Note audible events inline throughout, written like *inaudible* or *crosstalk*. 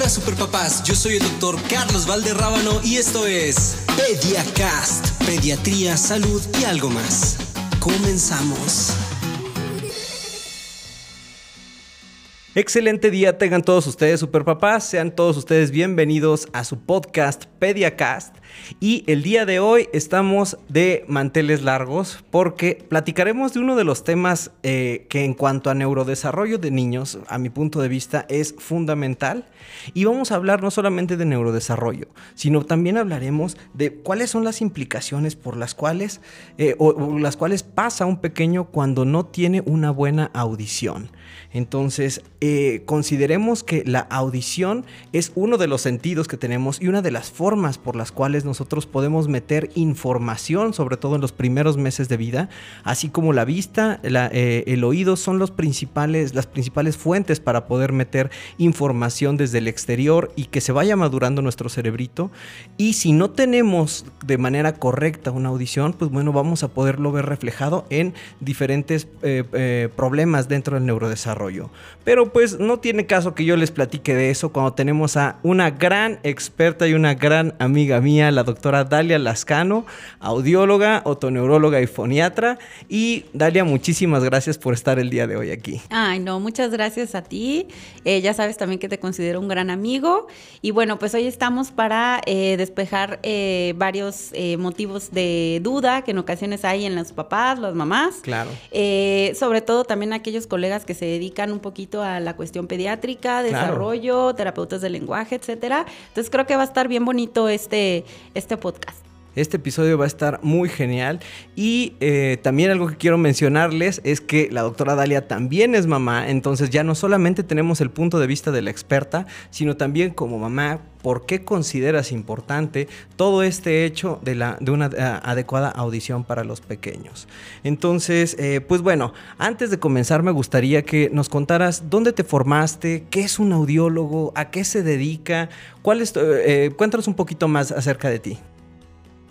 Hola superpapás, yo soy el doctor Carlos Valderrábano y esto es Pediacast, Pediatría, Salud y algo más. Comenzamos. Excelente día tengan todos ustedes, superpapás. Sean todos ustedes bienvenidos a su podcast Pediacast. Y el día de hoy estamos de manteles largos porque platicaremos de uno de los temas eh, que en cuanto a neurodesarrollo de niños, a mi punto de vista, es fundamental. Y vamos a hablar no solamente de neurodesarrollo, sino también hablaremos de cuáles son las implicaciones por las cuales, eh, o las cuales pasa un pequeño cuando no tiene una buena audición. Entonces, eh, consideremos que la audición es uno de los sentidos que tenemos y una de las formas por las cuales nosotros podemos meter información, sobre todo en los primeros meses de vida, así como la vista, eh, el oído son los principales, las principales fuentes para poder meter información desde el exterior y que se vaya madurando nuestro cerebrito. Y si no tenemos de manera correcta una audición, pues bueno, vamos a poderlo ver reflejado en diferentes eh, problemas dentro del neurodesarrollo. Pero pues no tiene caso que yo les platique de eso cuando tenemos a una gran experta y una gran amiga mía, la doctora Dalia Lascano, audióloga, otoneuróloga y foniatra. Y Dalia, muchísimas gracias por estar el día de hoy aquí. Ay, no, muchas gracias a ti. Eh, ya sabes también que te considero un gran amigo. Y bueno, pues hoy estamos para eh, despejar eh, varios motivos de duda que en ocasiones hay en los papás, las mamás. Claro. sobre todo también aquellos colegas que se dedican un poquito a la cuestión pediátrica, desarrollo, terapeutas del lenguaje, etcétera. Entonces creo que va a estar bien bonito este, este podcast. Este episodio va a estar muy genial y eh, también algo que quiero mencionarles es que la doctora Dalia también es mamá, entonces ya no solamente tenemos el punto de vista de la experta, sino también como mamá, por qué consideras importante todo este hecho de, la, de una eh, adecuada audición para los pequeños. Entonces, eh, pues bueno, antes de comenzar me gustaría que nos contaras dónde te formaste, qué es un audiólogo, a qué se dedica, cuál es, cuéntanos un poquito más acerca de ti.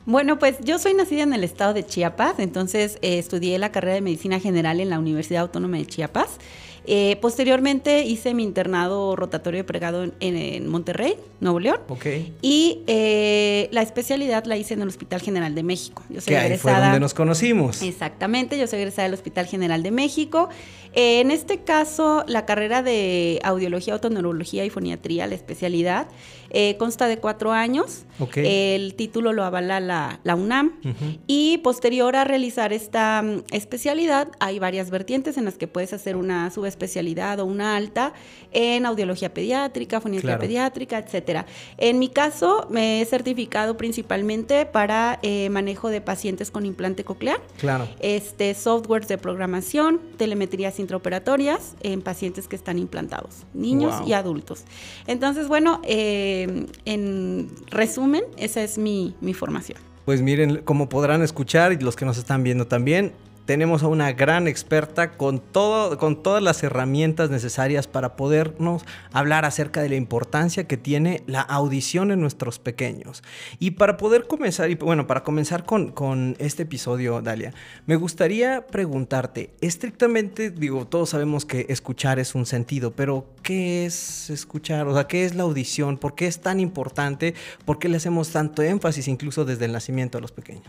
Bueno, pues yo soy nacida en el estado de Chiapas, entonces eh, estudié la carrera de medicina general en la Universidad Autónoma de Chiapas. Eh, posteriormente hice mi internado rotatorio pregado en, en, Monterrey, Nuevo León. Ok. Y eh, la especialidad la hice en el Hospital General de México. Yo soy que ahí fue donde nos conocimos. Exactamente, yo soy egresada del Hospital General de México. En este caso, la carrera de audiología, autoneurología y foniatría, la especialidad, eh, consta de cuatro años. El título lo avala la, UNAM. Y posterior a realizar esta mm, especialidad, hay varias vertientes en las que puedes hacer una subespecialidad o una alta en audiología pediátrica, foniatría pediátrica, etcétera. En mi caso, me he certificado principalmente para eh, manejo de pacientes con implante coclear. Claro. Este, softwares de programación, intraoperatorias en pacientes que están implantados, niños y adultos. Entonces, bueno, eh, en resumen, esa es mi, mi formación. Pues miren, como podrán escuchar y los que nos están viendo también, tenemos a una gran experta con, todo, con todas las herramientas necesarias para podernos hablar acerca de la importancia que tiene la audición en nuestros pequeños. Y para poder comenzar, bueno, para comenzar con, con este episodio, Dalia, me gustaría preguntarte, estrictamente, digo, todos sabemos que escuchar es un sentido, pero ¿qué es escuchar? O sea, ¿qué es la audición? ¿Por qué es tan importante? ¿Por qué le hacemos tanto énfasis incluso desde el nacimiento a los pequeños?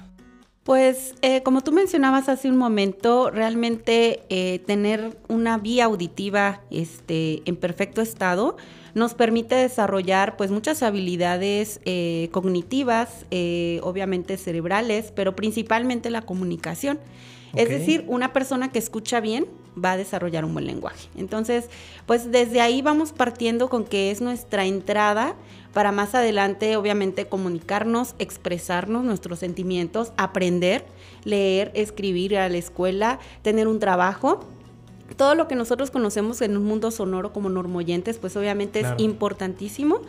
Pues eh, como tú mencionabas hace un momento, realmente eh, tener una vía auditiva este, en perfecto estado nos permite desarrollar pues muchas habilidades eh, cognitivas, obviamente cerebrales, pero principalmente la comunicación. Es decir, una persona que escucha bien va a desarrollar un buen lenguaje. Entonces, pues desde ahí vamos partiendo con que es nuestra entrada para más adelante, obviamente, comunicarnos, expresarnos nuestros sentimientos, aprender, leer, escribir a la escuela, tener un trabajo todo lo que nosotros conocemos en un mundo sonoro como normoyentes, pues obviamente es importantísimo.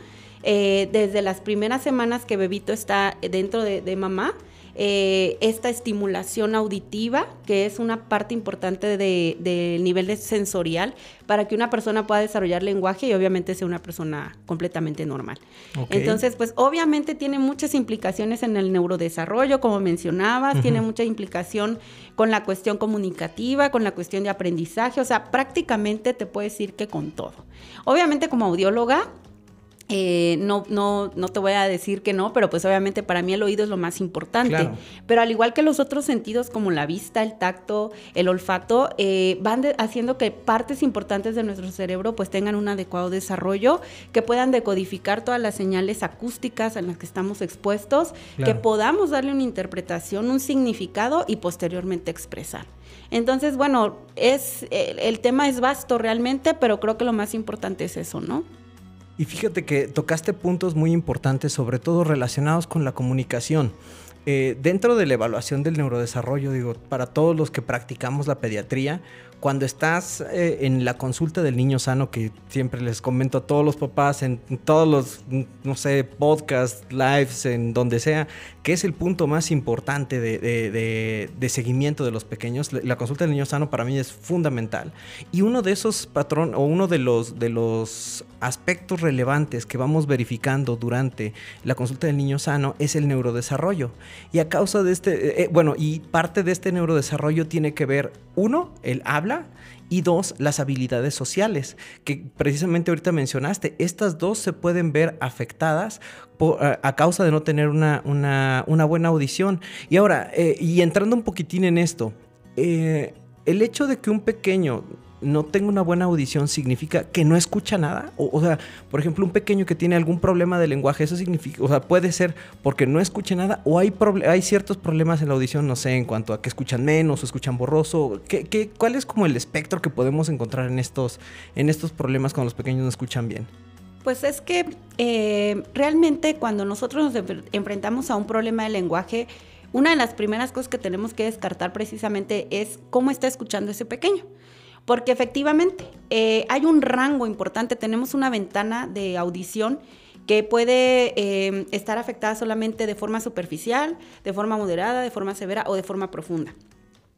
Eh, desde las primeras semanas que Bebito está dentro de mamá, eh, esta estimulación auditiva, que es una parte importante del nivel sensorial, para que una persona pueda desarrollar lenguaje y obviamente sea una persona completamente normal. Entonces, pues obviamente tiene muchas implicaciones en el neurodesarrollo, como mencionabas, tiene mucha implicación con la cuestión comunicativa, con la cuestión de aprendizaje, o sea, prácticamente te puedo decir que con todo. Obviamente como audióloga, eh, no, no, no te voy a decir que no, pero pues obviamente para mí el oído es lo más importante. Pero al igual que los otros sentidos como la vista, el tacto, el olfato, eh, van haciendo que partes importantes de nuestro cerebro pues tengan un adecuado desarrollo, que puedan decodificar todas las señales acústicas en las que estamos expuestos, que podamos darle una interpretación, un significado y posteriormente expresar. Entonces, bueno, es el tema es vasto realmente, pero creo que lo más importante es eso, ¿no? Y fíjate que tocaste puntos muy importantes, sobre todo relacionados con la comunicación. Eh, dentro de la evaluación del neurodesarrollo, digo, para todos los que practicamos la pediatría, cuando estás eh, en la consulta del niño sano, que siempre les comento a todos los papás, en, todos los, no sé, podcasts, lives, en donde sea, que es el punto más importante de, seguimiento de los pequeños, la, consulta del niño sano para mí es fundamental. Y uno de esos patrones, o uno de los, de los aspectos relevantes que vamos verificando durante la consulta del niño sano es el neurodesarrollo. Y a causa de este, eh, eh, bueno, y parte de este neurodesarrollo tiene que ver, uno, el habla, y dos, las habilidades sociales, que precisamente ahorita mencionaste. Estas dos se pueden ver afectadas a, causa de no tener una, una, buena audición. Y ahora, eh, y entrando un poquitín en esto, el hecho de que un pequeño no tengo una buena audición significa que no escucha nada. O, sea, por ejemplo, un pequeño que tiene algún problema de lenguaje, eso significa, o sea, puede ser porque no escuche nada o hay, hay ciertos problemas en la audición, no sé, en cuanto a que escuchan menos o escuchan borroso. ¿Qué, qué, cuál es como el espectro que podemos encontrar en estos, en estos problemas cuando los pequeños no escuchan bien? Pues es que eh, realmente cuando nosotros nos enfrentamos a un problema de lenguaje, una de las primeras cosas que tenemos que descartar precisamente es cómo está escuchando ese pequeño. Porque efectivamente eh, hay un rango importante, tenemos una ventana de audición que puede eh, estar afectada solamente de forma superficial, de forma moderada, de forma severa o de forma profunda.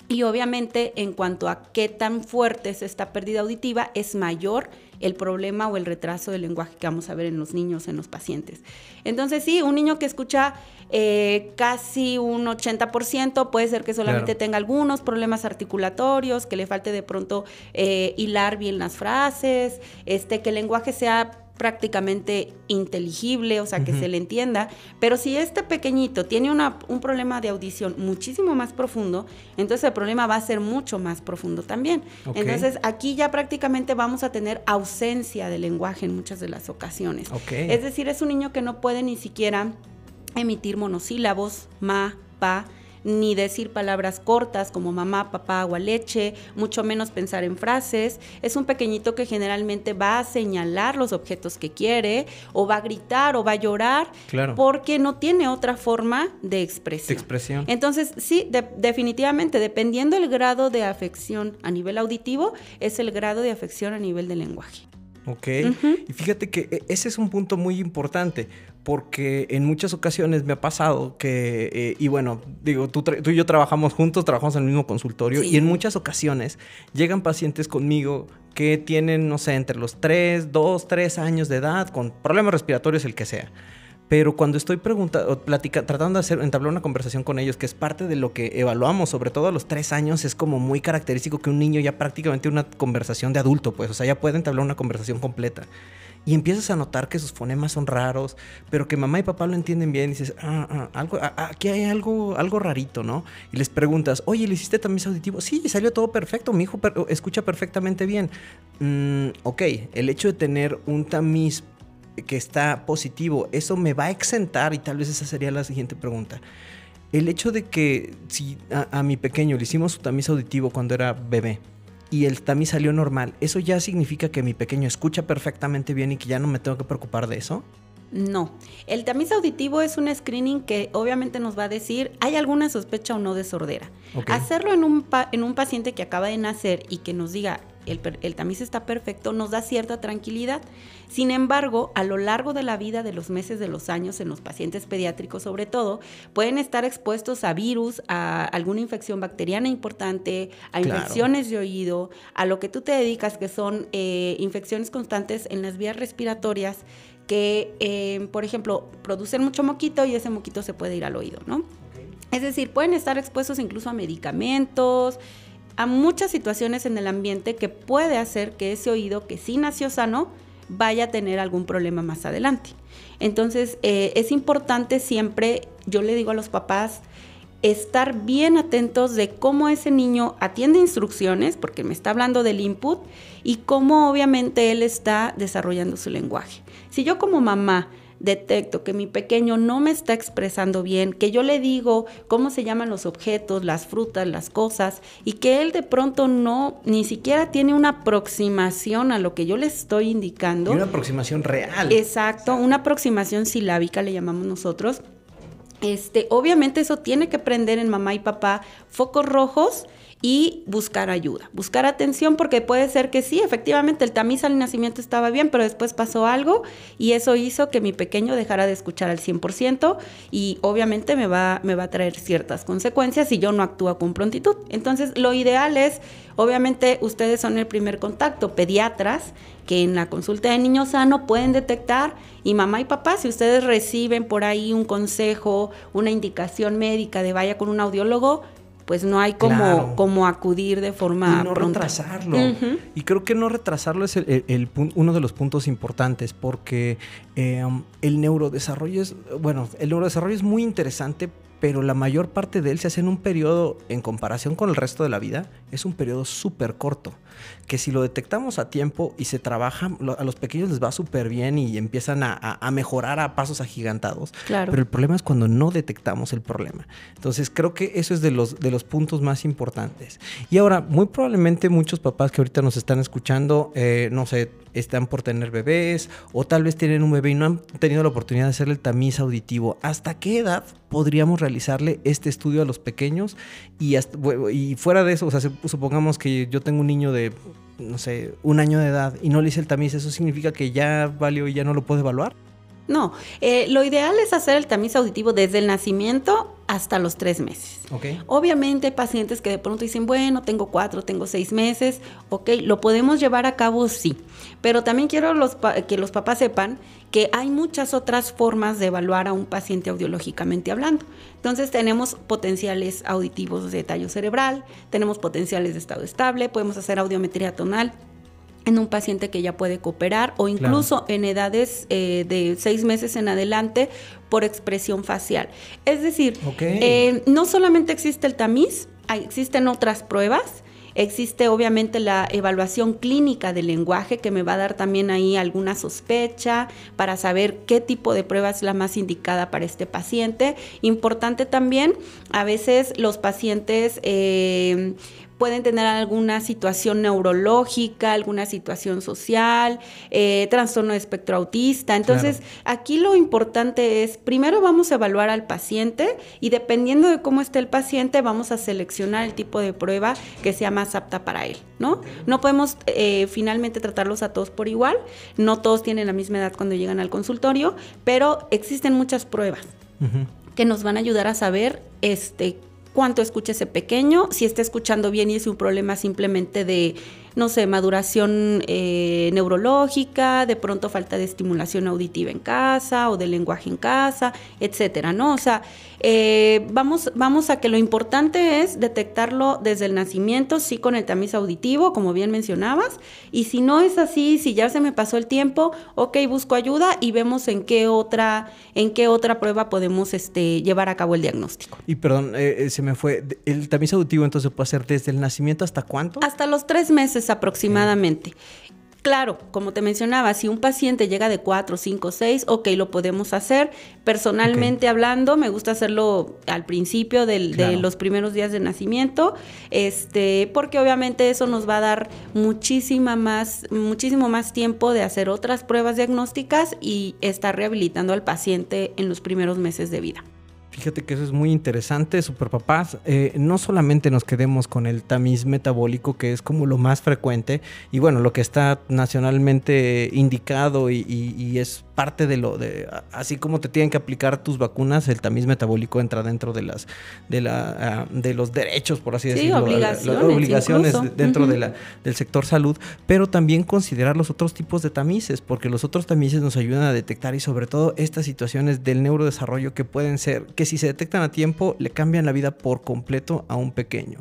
Y obviamente en cuanto a qué tan fuerte es esta pérdida auditiva, es mayor el problema o el retraso del lenguaje que vamos a ver en los niños, en los pacientes. Entonces sí, un niño que escucha eh, casi un 80%, puede ser que solamente tenga algunos problemas articulatorios, que le falte de pronto eh, hilar bien las frases, este, que el lenguaje sea prácticamente inteligible, o sea, que se le entienda. Pero si este pequeñito tiene un problema de audición muchísimo más profundo, entonces el problema va a ser mucho más profundo también. Entonces aquí ya prácticamente vamos a tener ausencia de lenguaje en muchas de las ocasiones. Es decir, es un niño que no puede ni siquiera emitir monosílabos, ma, pa, ni decir palabras cortas como mamá, papá, agua, leche, mucho menos pensar en frases. Es un pequeñito que generalmente va a señalar los objetos que quiere o va a gritar o va a llorar porque no tiene otra forma de expresión. expresión. Entonces, sí, definitivamente, dependiendo el grado de afección a nivel auditivo, es el grado de afección a nivel de lenguaje. Ok. Y fíjate que e, ese es un punto muy importante, porque en muchas ocasiones me ha pasado que, eh, y bueno, digo, tú, tú, y yo trabajamos juntos, trabajamos en el mismo consultorio, y en muchas ocasiones llegan pacientes conmigo que tienen, no sé, entre los 3, 2, 3 años de edad, con problemas respiratorios, el que sea. Pero cuando estoy preguntando, tratando de hacer, entablar una conversación con ellos, que es parte de lo que evaluamos, sobre todo a los tres años, es como muy característico que un niño ya prácticamente una conversación de adulto, pues, o sea, ya puede entablar una conversación completa. Y empiezas a notar que sus fonemas son raros, pero que mamá y papá lo entienden bien. Y dices, ah, ah algo, ah, ah, aquí hay algo, algo rarito, ¿no? Y les preguntas, oye, ¿le hiciste tamiz auditivo? Sí, salió todo perfecto, mi hijo escucha perfectamente bien. Mm, ok, el hecho de tener un tamiz que está positivo, eso me va a exentar, y tal vez esa sería la siguiente pregunta. El hecho de que si a, mi pequeño le hicimos su tamiz auditivo cuando era bebé y el tamiz salió normal, ¿eso ya significa que mi pequeño escucha perfectamente bien y que ya no me tengo que preocupar de eso? No, el tamiz auditivo es un screening que obviamente nos va a decir hay alguna sospecha o no de sordera. Hacerlo en un, en un paciente que acaba de nacer y que nos diga el, tamiz está perfecto, nos da cierta tranquilidad. Sin embargo, a lo largo de la vida, de los meses, de los años, en los pacientes pediátricos sobre todo, pueden estar expuestos a virus, a alguna infección bacteriana importante, a infecciones de oído, a lo que tú te dedicas, que son eh, infecciones constantes en las vías respiratorias que, eh, por ejemplo, producen mucho moquito y ese moquito se puede ir al oído, ¿no? Es decir, pueden estar expuestos incluso a medicamentos, a muchas situaciones en el ambiente que puede hacer que ese oído que sí nació sano vaya a tener algún problema más adelante. Entonces, eh, es importante siempre, yo le digo a los papás, estar bien atentos de cómo ese niño atiende instrucciones, porque me está hablando del input, y cómo obviamente él está desarrollando su lenguaje. Si yo como mamá detecto que mi pequeño no me está expresando bien, que yo le digo cómo se llaman los objetos, las frutas, las cosas, y que él de pronto no, ni siquiera tiene una aproximación a lo que yo le estoy indicando. Y una aproximación real. Exacto, una aproximación silábica le llamamos nosotros. Este, obviamente eso tiene que prender en mamá y papá focos rojos y buscar ayuda, buscar atención porque puede ser que sí, efectivamente el tamiz al nacimiento estaba bien, pero después pasó algo y eso hizo que mi pequeño dejara de escuchar al 100% y obviamente me va, me va a traer ciertas consecuencias si yo no actúo con prontitud. Entonces lo ideal es, obviamente ustedes son el primer contacto, pediatras, que en la consulta de niño sano pueden detectar y mamá y papá, si ustedes reciben por ahí un consejo, una indicación médica de vaya con un audiólogo, pues no hay como, como acudir de forma y no retrasarlo. Y creo que no retrasarlo es el, uno de los puntos importantes porque eh, el neurodesarrollo es, bueno, el neurodesarrollo es muy interesante, pero la mayor parte de él se hace en un periodo, en comparación con el resto de la vida, es un periodo súper corto, que si lo detectamos a tiempo y se trabaja, a los pequeños les va súper bien y empiezan a, mejorar a pasos agigantados. Claro. Pero el problema es cuando no detectamos el problema. Entonces creo que eso es de los, de los puntos más importantes. Y ahora, muy probablemente muchos papás que ahorita nos están escuchando, eh, no sé, están por tener bebés o tal vez tienen un bebé y no han tenido la oportunidad de hacerle el tamiz auditivo. ¿Hasta qué edad podríamos realizarle este estudio a los pequeños? Y, y fuera de eso, o sea, supongamos que yo tengo un niño de, no sé, un año de edad y no le hice el tamiz, ¿eso significa que ya valió y ya no lo puedo evaluar? No, eh, lo ideal es hacer el tamiz auditivo desde el nacimiento hasta los tres meses. Obviamente hay pacientes que de pronto dicen, bueno, tengo cuatro, tengo seis meses, ok, lo podemos llevar a cabo, sí. Pero también quiero que los papás sepan que hay muchas otras formas de evaluar a un paciente audiológicamente hablando. Entonces tenemos potenciales auditivos de tallo cerebral, tenemos potenciales de estado estable, podemos hacer audiometría tonal, en un paciente que ya puede cooperar o incluso en edades eh, de seis meses en adelante por expresión facial. Es decir, eh, no solamente existe el tamiz, existen otras pruebas. Existe obviamente la evaluación clínica del lenguaje que me va a dar también ahí alguna sospecha para saber qué tipo de prueba es la más indicada para este paciente. Importante también, a veces los pacientes eh, pueden tener alguna situación neurológica, alguna situación social, eh, trastorno de espectro autista. Entonces, aquí lo importante es, primero vamos a evaluar al paciente y dependiendo de cómo esté el paciente, vamos a seleccionar el tipo de prueba que sea más apta para él, ¿no? No podemos eh, finalmente tratarlos a todos por igual, no todos tienen la misma edad cuando llegan al consultorio, pero existen muchas pruebas. que nos van a ayudar a saber este cuánto escucha ese pequeño, si está escuchando bien y es un problema simplemente de, no sé, maduración eh, neurológica, de pronto falta de estimulación auditiva en casa o de lenguaje en casa, etcétera, ¿no? O sea, eh, vamos, vamos a que lo importante es detectarlo desde el nacimiento, sí con el tamiz auditivo, como bien mencionabas, y si no es así, si ya se me pasó el tiempo, ok, busco ayuda y vemos en qué otra, en qué otra prueba podemos este, llevar a cabo el diagnóstico. Y perdón, eh, eh, se me fue, ¿el tamiz auditivo entonces puede ser desde el nacimiento hasta cuánto? Hasta los tres meses aproximadamente. Claro, como te mencionaba, si un paciente llega de 4, 5, 6, ok, lo podemos hacer. Personalmente hablando, me gusta hacerlo al principio de los primeros días de nacimiento, este, porque obviamente eso nos va a dar muchísima más, muchísimo más tiempo de hacer otras pruebas diagnósticas y estar rehabilitando al paciente en los primeros meses de vida. Fíjate que eso es muy interesante, super papás. Eh, no solamente nos quedemos con el tamiz metabólico, que es como lo más frecuente, y bueno, lo que está nacionalmente indicado y, es parte de lo de así como te tienen que aplicar tus vacunas, el tamiz metabólico entra dentro de las de la ah, de los derechos, por así decirlo, obligaciones, obligaciones dentro de la, del sector salud, pero también considerar los otros tipos de tamices, porque los otros tamices nos ayudan a detectar y sobre todo estas situaciones del neurodesarrollo que pueden ser que si se detectan a tiempo le cambian la vida por completo a un pequeño.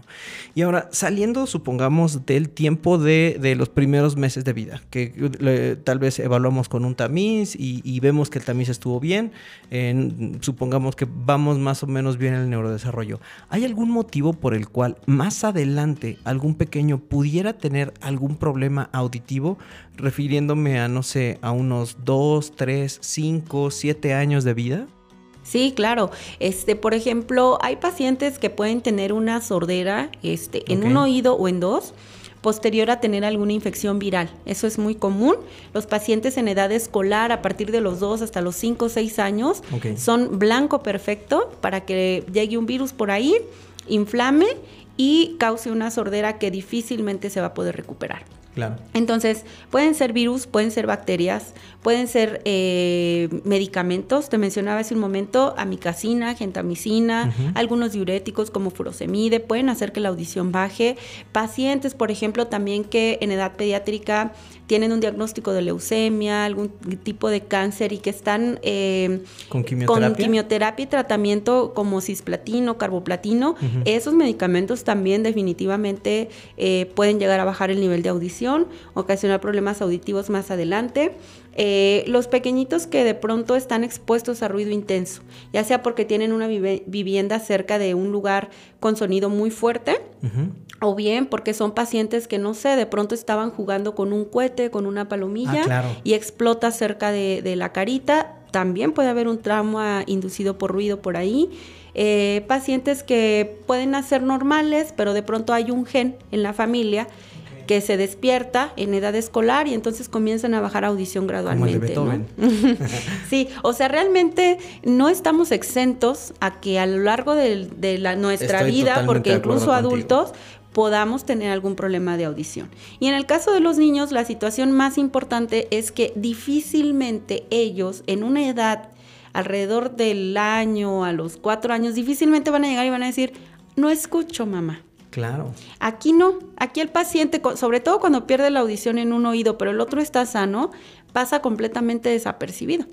Y ahora saliendo supongamos del tiempo de, de los primeros meses de vida, que tal vez evaluamos con un tamiz y, vemos que el tamiz estuvo bien, supongamos que vamos más o menos bien en el neurodesarrollo. ¿Hay algún motivo por el cual más adelante algún pequeño pudiera tener algún problema auditivo? Refiriéndome a, no sé, a unos 2, 3, 5, 7 años de vida. Sí, claro. Este, por ejemplo, hay pacientes que pueden tener una sordera este, en un oído o en dos posterior a tener alguna infección viral. Eso es muy común. Los pacientes en edad escolar, a partir de los 2 hasta los 5 o 6 años, son blanco perfecto para que llegue un virus por ahí, inflame y cause una sordera que difícilmente se va a poder recuperar. Entonces, pueden ser virus, pueden ser bacterias, pueden ser eh, medicamentos. Te mencionaba hace un momento amicacina, gentamicina, algunos diuréticos como furosemide pueden hacer que la audición baje. Pacientes, por ejemplo, también que en edad pediátrica tienen un diagnóstico de leucemia, algún tipo de cáncer y que están eh, ¿Con, quimioterapia? y tratamiento como cisplatino, carboplatino, esos medicamentos también definitivamente eh, pueden llegar a bajar el nivel de audición, ocasionar problemas auditivos más adelante. Eh, los pequeñitos que de pronto están expuestos a ruido intenso, ya sea porque tienen una vivienda cerca de un lugar con sonido muy fuerte, o bien porque son pacientes que no sé, de pronto estaban jugando con un cohete, con una palomilla ah, y explota cerca de, de, la carita, también puede haber un trauma inducido por ruido por ahí. Eh, pacientes que pueden nacer normales, pero de pronto hay un gen en la familia que se despierta en edad escolar y entonces comienzan a bajar audición gradualmente. *laughs* sí, o sea, realmente no estamos exentos a que a lo largo de, la, nuestra vida, porque incluso adultos, podamos tener algún problema de audición. Y en el caso de los niños, la situación más importante es que difícilmente ellos en una edad alrededor del año, a los cuatro años, difícilmente van a llegar y van a decir, no escucho mamá. Claro. Aquí no, aquí el paciente, sobre todo cuando pierde la audición en un oído, pero el otro está sano, pasa completamente desapercibido.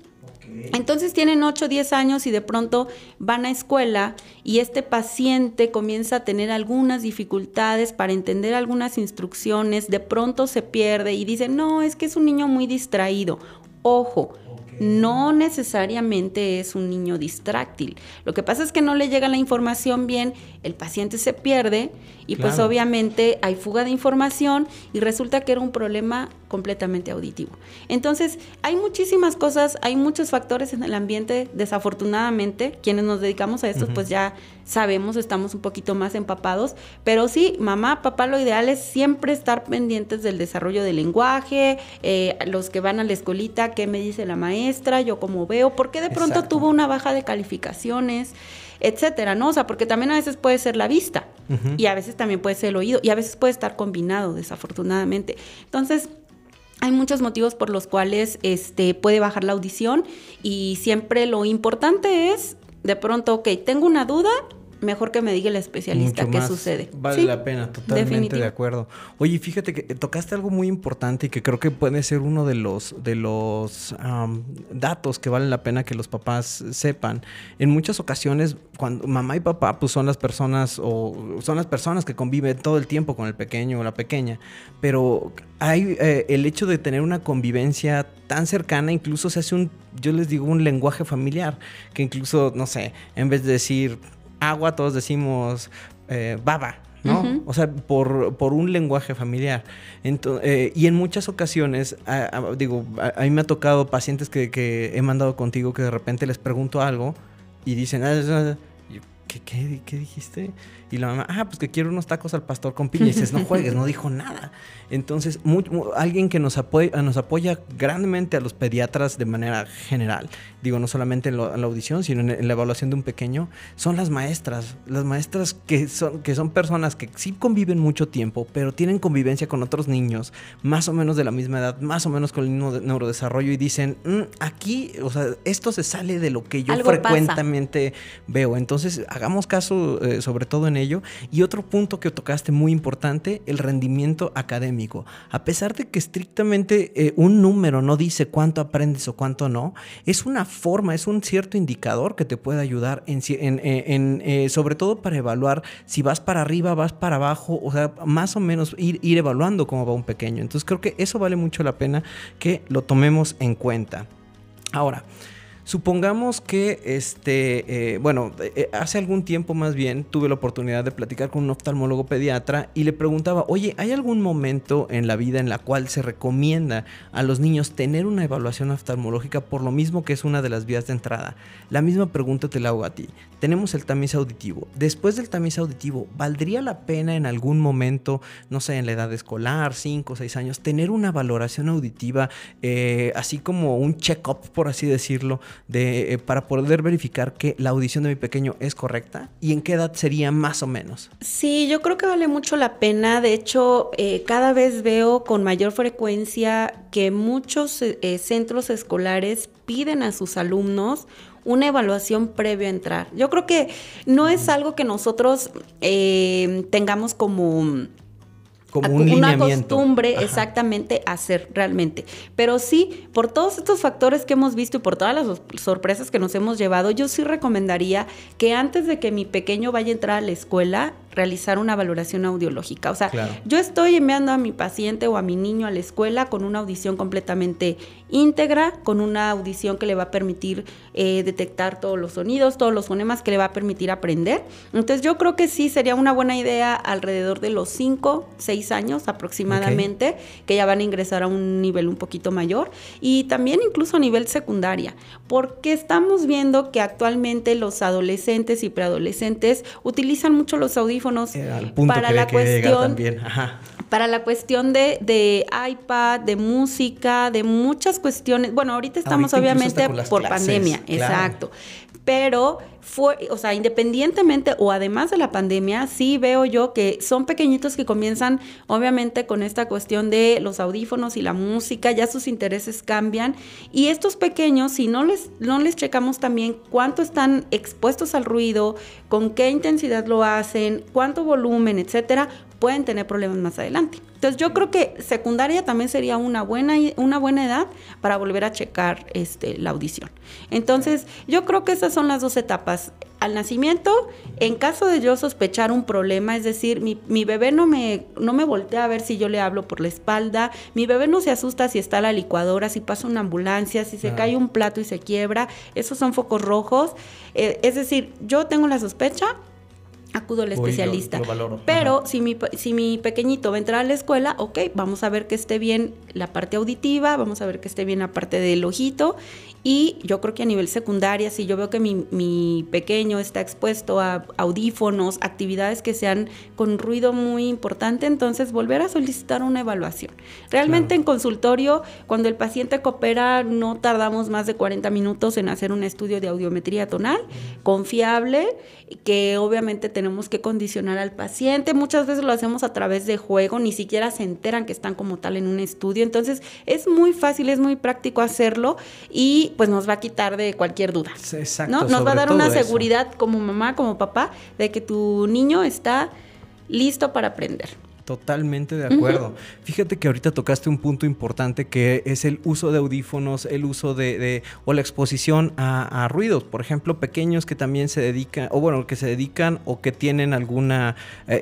Entonces tienen 8 o 10 años y de pronto van a escuela y este paciente comienza a tener algunas dificultades para entender algunas instrucciones, de pronto se pierde y dice, no, es que es un niño muy distraído. Ojo, no necesariamente es un niño distráctil. Lo que pasa es que no le llega la información bien, el paciente se pierde y pues obviamente hay fuga de información y resulta que era un problema completamente auditivo. Entonces, hay muchísimas cosas, hay muchos factores en el ambiente, desafortunadamente, quienes nos dedicamos a esto, pues ya sabemos, estamos un poquito más empapados, pero sí, mamá, papá, lo ideal es siempre estar pendientes del desarrollo del lenguaje, eh, los que van a la escuelita, qué me dice la maestra, yo cómo veo, por qué de pronto tuvo una baja de calificaciones etcétera, ¿no? O sea, porque también a veces puede ser la vista y a veces también puede ser el oído y a veces puede estar combinado, desafortunadamente. Entonces, hay muchos motivos por los cuales este, puede bajar la audición y siempre lo importante es, de pronto, ok, tengo una duda, mejor que me diga el especialista qué sucede. Vale la pena, totalmente de acuerdo. Oye, fíjate que tocaste algo muy importante y que creo que puede ser uno de los, de los datos que vale la pena que los papás sepan. En muchas ocasiones, cuando mamá y papá pues son las personas o son las personas que conviven todo el tiempo con el pequeño o la pequeña, pero hay eh, el hecho de tener una convivencia tan cercana, incluso se hace un, yo les digo, un lenguaje familiar, que incluso, no sé, en vez de decir agua, todos decimos eh, baba, ¿no? O sea, por, un lenguaje familiar. Eh, y en muchas ocasiones, digo, a, mí me ha tocado pacientes que, he mandado contigo que de repente les pregunto algo y dicen, ah, ¿qué, qué, qué dijiste? Y la mamá, ah, pues que quiero unos tacos al pastor con piña. Y dices, no *laughs* juegues, no dijo nada. Entonces, alguien que nos apoya, nos apoya grandemente a los pediatras de manera general, digo, no solamente en, la audición, sino en, la evaluación de un pequeño, son las maestras. Las maestras que son, que son personas que sí conviven mucho tiempo, pero tienen convivencia con otros niños, más o menos de la misma edad, más o menos con el mismo neurodesarrollo, y dicen, mm, aquí, o sea, esto se sale de lo que yo frecuentemente veo. Entonces, hagamos caso, eh, sobre todo en ello. Y otro punto que tocaste muy importante, el rendimiento académico. A pesar de que estrictamente eh, un número no dice cuánto aprendes o cuánto no, es una forma, es un cierto indicador que te puede ayudar en, eh, sobre todo para evaluar si vas para arriba, vas para abajo, o sea, más o menos ir, ir evaluando cómo va un pequeño. Entonces creo que eso vale mucho la pena que lo tomemos en cuenta. Ahora, Supongamos que, este, eh, bueno, eh, hace algún tiempo más bien tuve la oportunidad de platicar con un oftalmólogo pediatra y le preguntaba, oye, ¿hay algún momento en la vida en la cual se recomienda a los niños tener una evaluación oftalmológica por lo mismo que es una de las vías de entrada? La misma pregunta te la hago a ti. Tenemos el tamiz auditivo. Después del tamiz auditivo, ¿valdría la pena en algún momento, no sé, en la edad escolar, 5 o 6 años, tener una valoración auditiva, eh, así como un check-up, por así decirlo? De, eh, para poder verificar que la audición de mi pequeño es correcta y en qué edad sería más o menos. Sí, yo creo que vale mucho la pena. De hecho, eh, cada vez veo con mayor frecuencia que muchos eh, centros escolares piden a sus alumnos una evaluación previo a entrar. Yo creo que no es algo que nosotros tengamos como como un una costumbre exactamente hacer realmente. Pero sí, por todos estos factores que hemos visto y por todas las sorpresas que nos hemos llevado, yo sí recomendaría que antes de que mi pequeño vaya a entrar a la escuela, realizar una valoración audiológica. O sea, yo estoy enviando a mi paciente o a mi niño a la escuela con una audición completamente íntegra, con una audición que le va a permitir eh, detectar todos los sonidos, todos los fonemas que le va a permitir aprender. Entonces yo creo que sí sería una buena idea alrededor de los 5, 6 años aproximadamente, que ya van a ingresar a un nivel un poquito mayor y también incluso a nivel secundaria, porque estamos viendo que actualmente los adolescentes y preadolescentes utilizan mucho los audífonos para la cuestión para la cuestión de, iPad, de música, de muchas cuestiones. Bueno, ahorita estamos obviamente por pandemia, exacto. Pero fue, o sea, independientemente o además de la pandemia, sí veo yo que son pequeñitos que comienzan, obviamente, con esta cuestión de los audífonos y la música, ya sus intereses cambian. Y estos pequeños, si no les, no les checamos también cuánto están expuestos al ruido, con qué intensidad lo hacen, cuánto volumen, etcétera, pueden tener problemas más adelante. Entonces yo creo que secundaria también sería una buena, una buena edad para volver a checar este, la audición. Entonces yo creo que esas son las dos etapas. Al nacimiento, en caso de yo sospechar un problema, es decir, mi, mi, bebé no me, no me voltea a ver si yo le hablo por la espalda, mi bebé no se asusta si está la licuadora, si pasa una ambulancia, si se cae un plato y se quiebra, esos son focos rojos. Eh, es decir, yo tengo la sospecha, acudo al especialista. Pero si mi, si mi pequeñito va a entrar a la escuela, ok, vamos a ver que esté bien la parte auditiva, vamos a ver que esté bien la parte del ojito y yo creo que a nivel secundaria, si yo veo que mi, pequeño está expuesto a audífonos, actividades que sean con ruido muy importante, entonces volver a solicitar una evaluación. Realmente en consultorio, cuando el paciente coopera, no tardamos más de 40 minutos en hacer un estudio de audiometría tonal, confiable, que obviamente tenemos que condicionar al paciente. Muchas veces lo hacemos a través de juego, ni siquiera se enteran que están como tal en un estudio. Entonces es muy fácil, es muy práctico hacerlo y pues nos va a quitar de cualquier duda. Exacto. ¿no? Nos va a dar una seguridad como mamá, como papá, de que tu niño está listo para aprender. Totalmente de acuerdo. Fíjate que ahorita tocaste un punto importante que es el uso de audífonos, el uso de, o la exposición a, ruidos, por ejemplo, pequeños que también se dedican, o bueno, que se dedican o que tienen algún eh,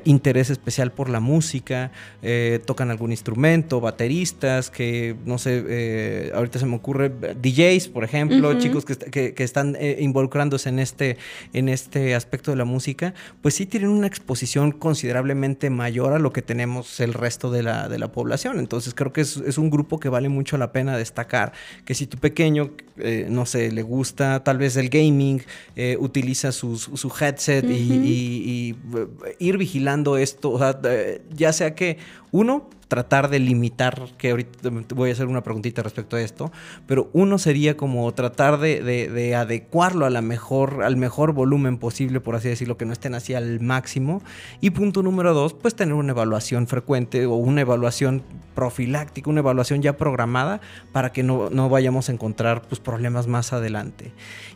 interés especial por la música, eh, tocan algún instrumento, bateristas, que no sé, eh, ahorita se me ocurre DJs, por ejemplo, chicos que, que están involucrándose en este, en este aspecto de la música, pues sí tienen una exposición considerablemente mayor a lo que tenemos el resto de la, de la población. Entonces creo que es, es, un grupo que vale mucho la pena destacar, que si tu pequeño, eh, no sé, le gusta tal vez el gaming, eh, utiliza su, su headset y, y, y, ir vigilando esto, o sea, ya sea que uno, tratar de limitar, que ahorita voy a hacer una preguntita respecto a esto, pero uno sería como tratar de, adecuarlo mejor, al mejor volumen posible, por así decirlo, que no estén así al máximo. Y punto número dos, pues tener una evaluación frecuente o una evaluación profiláctica, una evaluación ya programada para que no, no vayamos a encontrar pues, problemas más adelante.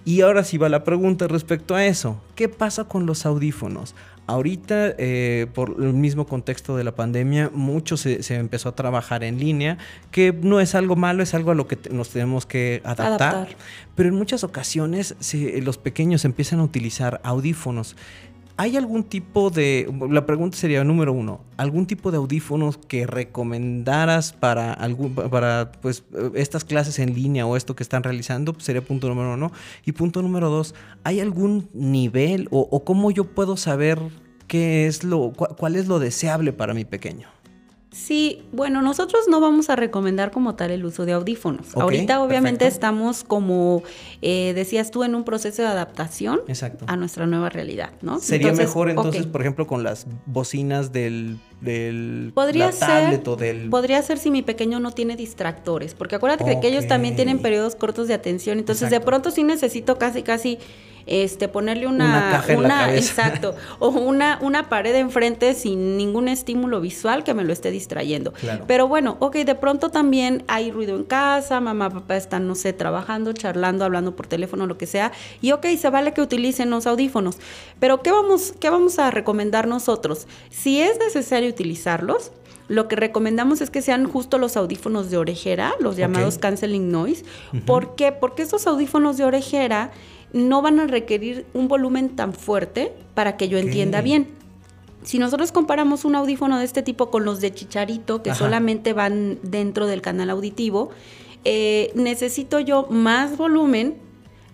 Y ahora sí va la pregunta respecto a eso. ¿Qué pasa con los audífonos? Ahorita, eh, por el mismo contexto de la pandemia, mucho se, empezó a trabajar en línea, que no es algo malo, es algo a lo que nos tenemos que adaptar. Pero en muchas ocasiones los pequeños empiezan a utilizar audífonos. ¿Hay algún tipo de, la pregunta sería número uno, algún tipo de audífonos que recomendaras para, algún, para pues, estas clases en línea o esto que están realizando? Sería punto número uno. Y punto número dos, ¿hay algún nivel o, o cómo yo puedo saber qué es lo, cuál es lo deseable para mi pequeño? Sí, bueno, nosotros no vamos a recomendar como tal el uso de audífonos. Ahorita obviamente estamos como, eh, decías tú, en un proceso de adaptación a nuestra nueva realidad, ¿no? Sería mejor entonces, por ejemplo, con las bocinas del, del podría ser, o del... Podría ser si mi pequeño no tiene distractores, porque acuérdate que ellos también tienen periodos cortos de atención, entonces de pronto sí necesito casi, casi este, ponerle una, una, exacto, o una, una pared enfrente sin ningún estímulo visual que me lo esté distrayendo. Pero bueno, ok, de pronto también hay ruido en casa, mamá, papá están, no sé, trabajando, charlando, hablando por teléfono, lo que sea, y ok, se vale que utilicen los audífonos. Pero ¿qué vamos, qué vamos a recomendar nosotros? Si es necesario utilizarlos, lo que recomendamos es que sean justo los audífonos de orejera, los llamados canceling noise. ¿Por qué? Porque esos audífonos de orejera no van a requerir un volumen tan fuerte para que yo entienda bien. Si nosotros comparamos un audífono de este tipo con los de chicharito, que solamente van dentro del canal auditivo, eh, necesito yo más volumen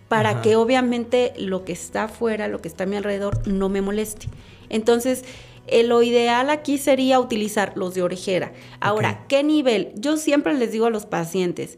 para que obviamente lo que está afuera, lo que está a mi alrededor, no me moleste. Entonces, eh, lo ideal aquí sería utilizar los de orejera. Ahora, ¿qué nivel? Yo siempre les digo a los pacientes,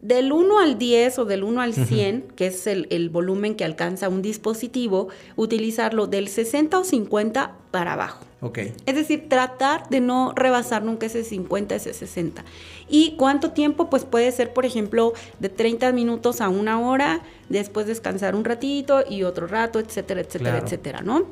del 1 al 10 o del 1 al 100, que es el, volumen que alcanza un dispositivo, utilizarlo del 60 o 50 para abajo. Ok. Es decir, tratar de no rebasar nunca ese 50, ese 60. ¿Y cuánto tiempo? Pues puede ser, por ejemplo, de 30 minutos a una hora, después descansar un ratito y otro rato, etcétera, etcétera, etcétera, ¿no?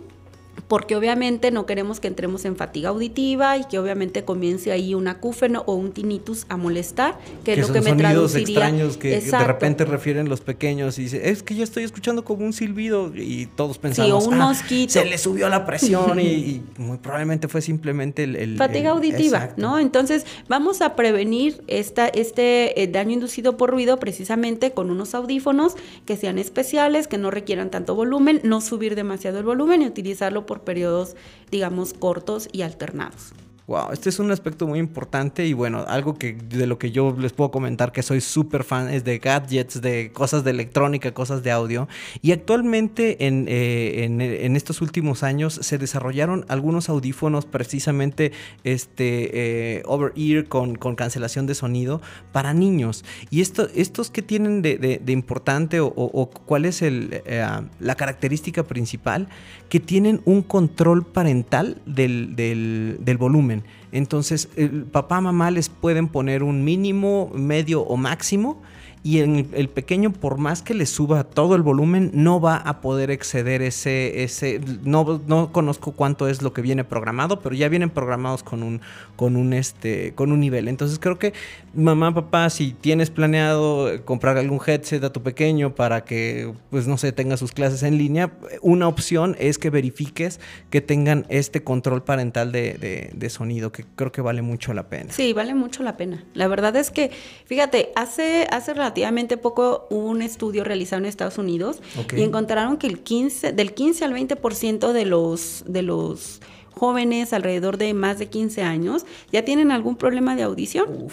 Porque obviamente no queremos que entremos en fatiga auditiva y que obviamente comience ahí un acúfeno o un tinnitus a molestar, que, es lo que me traduciría. extraños que, de repente refieren los pequeños y dicen, es que yo estoy escuchando como un silbido y todos pensamos, sí, un ah, mosquito. se le subió la presión y, *laughs* muy probablemente fue simplemente el... fatiga auditiva, ¿no? Entonces vamos a prevenir esta, este eh, daño inducido por ruido precisamente con unos audífonos que sean especiales, que no requieran tanto volumen, no subir demasiado el volumen y utilizarlo por periodos, digamos, cortos y alternados. Wow, este es un aspecto muy importante y bueno, algo que de lo que yo les puedo comentar que soy súper fan es de gadgets, de cosas de electrónica, cosas de audio. Y actualmente en, eh, en, estos últimos años se desarrollaron algunos audífonos precisamente este, eh, over ear con, con, cancelación de sonido para niños. Y esto, estos que tienen de, de, importante o, cuál es el, eh, la característica principal, que tienen un control parental del, del volumen. Entonces, el papá, mamá les pueden poner un mínimo, medio o máximo y el, el, pequeño, por más que le suba todo el volumen, no va a poder exceder ese, ese, no, no conozco cuánto es lo que viene programado, pero ya vienen programados con un, con un, este, con un nivel. Entonces creo que mamá, papá, si tienes planeado comprar algún headset a tu pequeño para que, pues no sé, tenga sus clases en línea, una opción es que verifiques que tengan este control parental de, de, sonido, que creo que vale mucho la pena. Sí, vale mucho la pena. La verdad es que, fíjate, hace, hace relativamente poco hubo un estudio realizado en Estados Unidos y encontraron que el 15, del 15 al 20% de los, de los jóvenes alrededor de más de 15 años ya tienen algún problema de audición.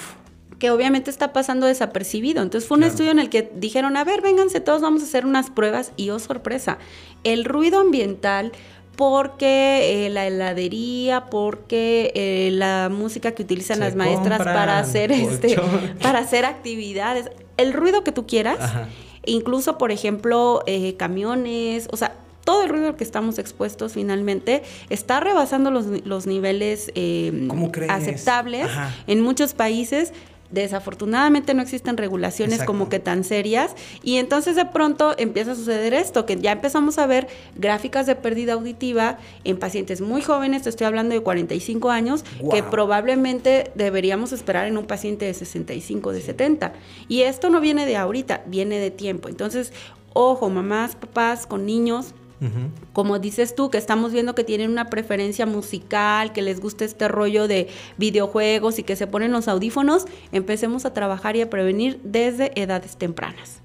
que obviamente está pasando desapercibido. Entonces fue un estudio en el que dijeron, a ver, vénganse todos, vamos a hacer unas pruebas y oh sorpresa, el ruido ambiental porque eh, la heladería, porque eh, la música que utilizan las maestras para hacer este, para hacer actividades, el ruido que tú quieras, incluso por ejemplo eh, camiones, o sea, todo el ruido al que estamos expuestos finalmente está rebasando los, los niveles aceptables en muchos países desafortunadamente no existen regulaciones como que tan serias y entonces de pronto empieza a suceder esto, que ya empezamos a ver gráficas de pérdida auditiva en pacientes muy jóvenes, te estoy hablando de 45 años, que probablemente deberíamos esperar en un paciente de 65, de 70. Y esto no viene de ahorita, viene de tiempo. Entonces, ojo, mamás, papás con niños, como dices tú, que estamos viendo que tienen una preferencia musical, que les gusta este rollo de videojuegos y que se ponen los audífonos, empecemos a trabajar y a prevenir desde edades tempranas.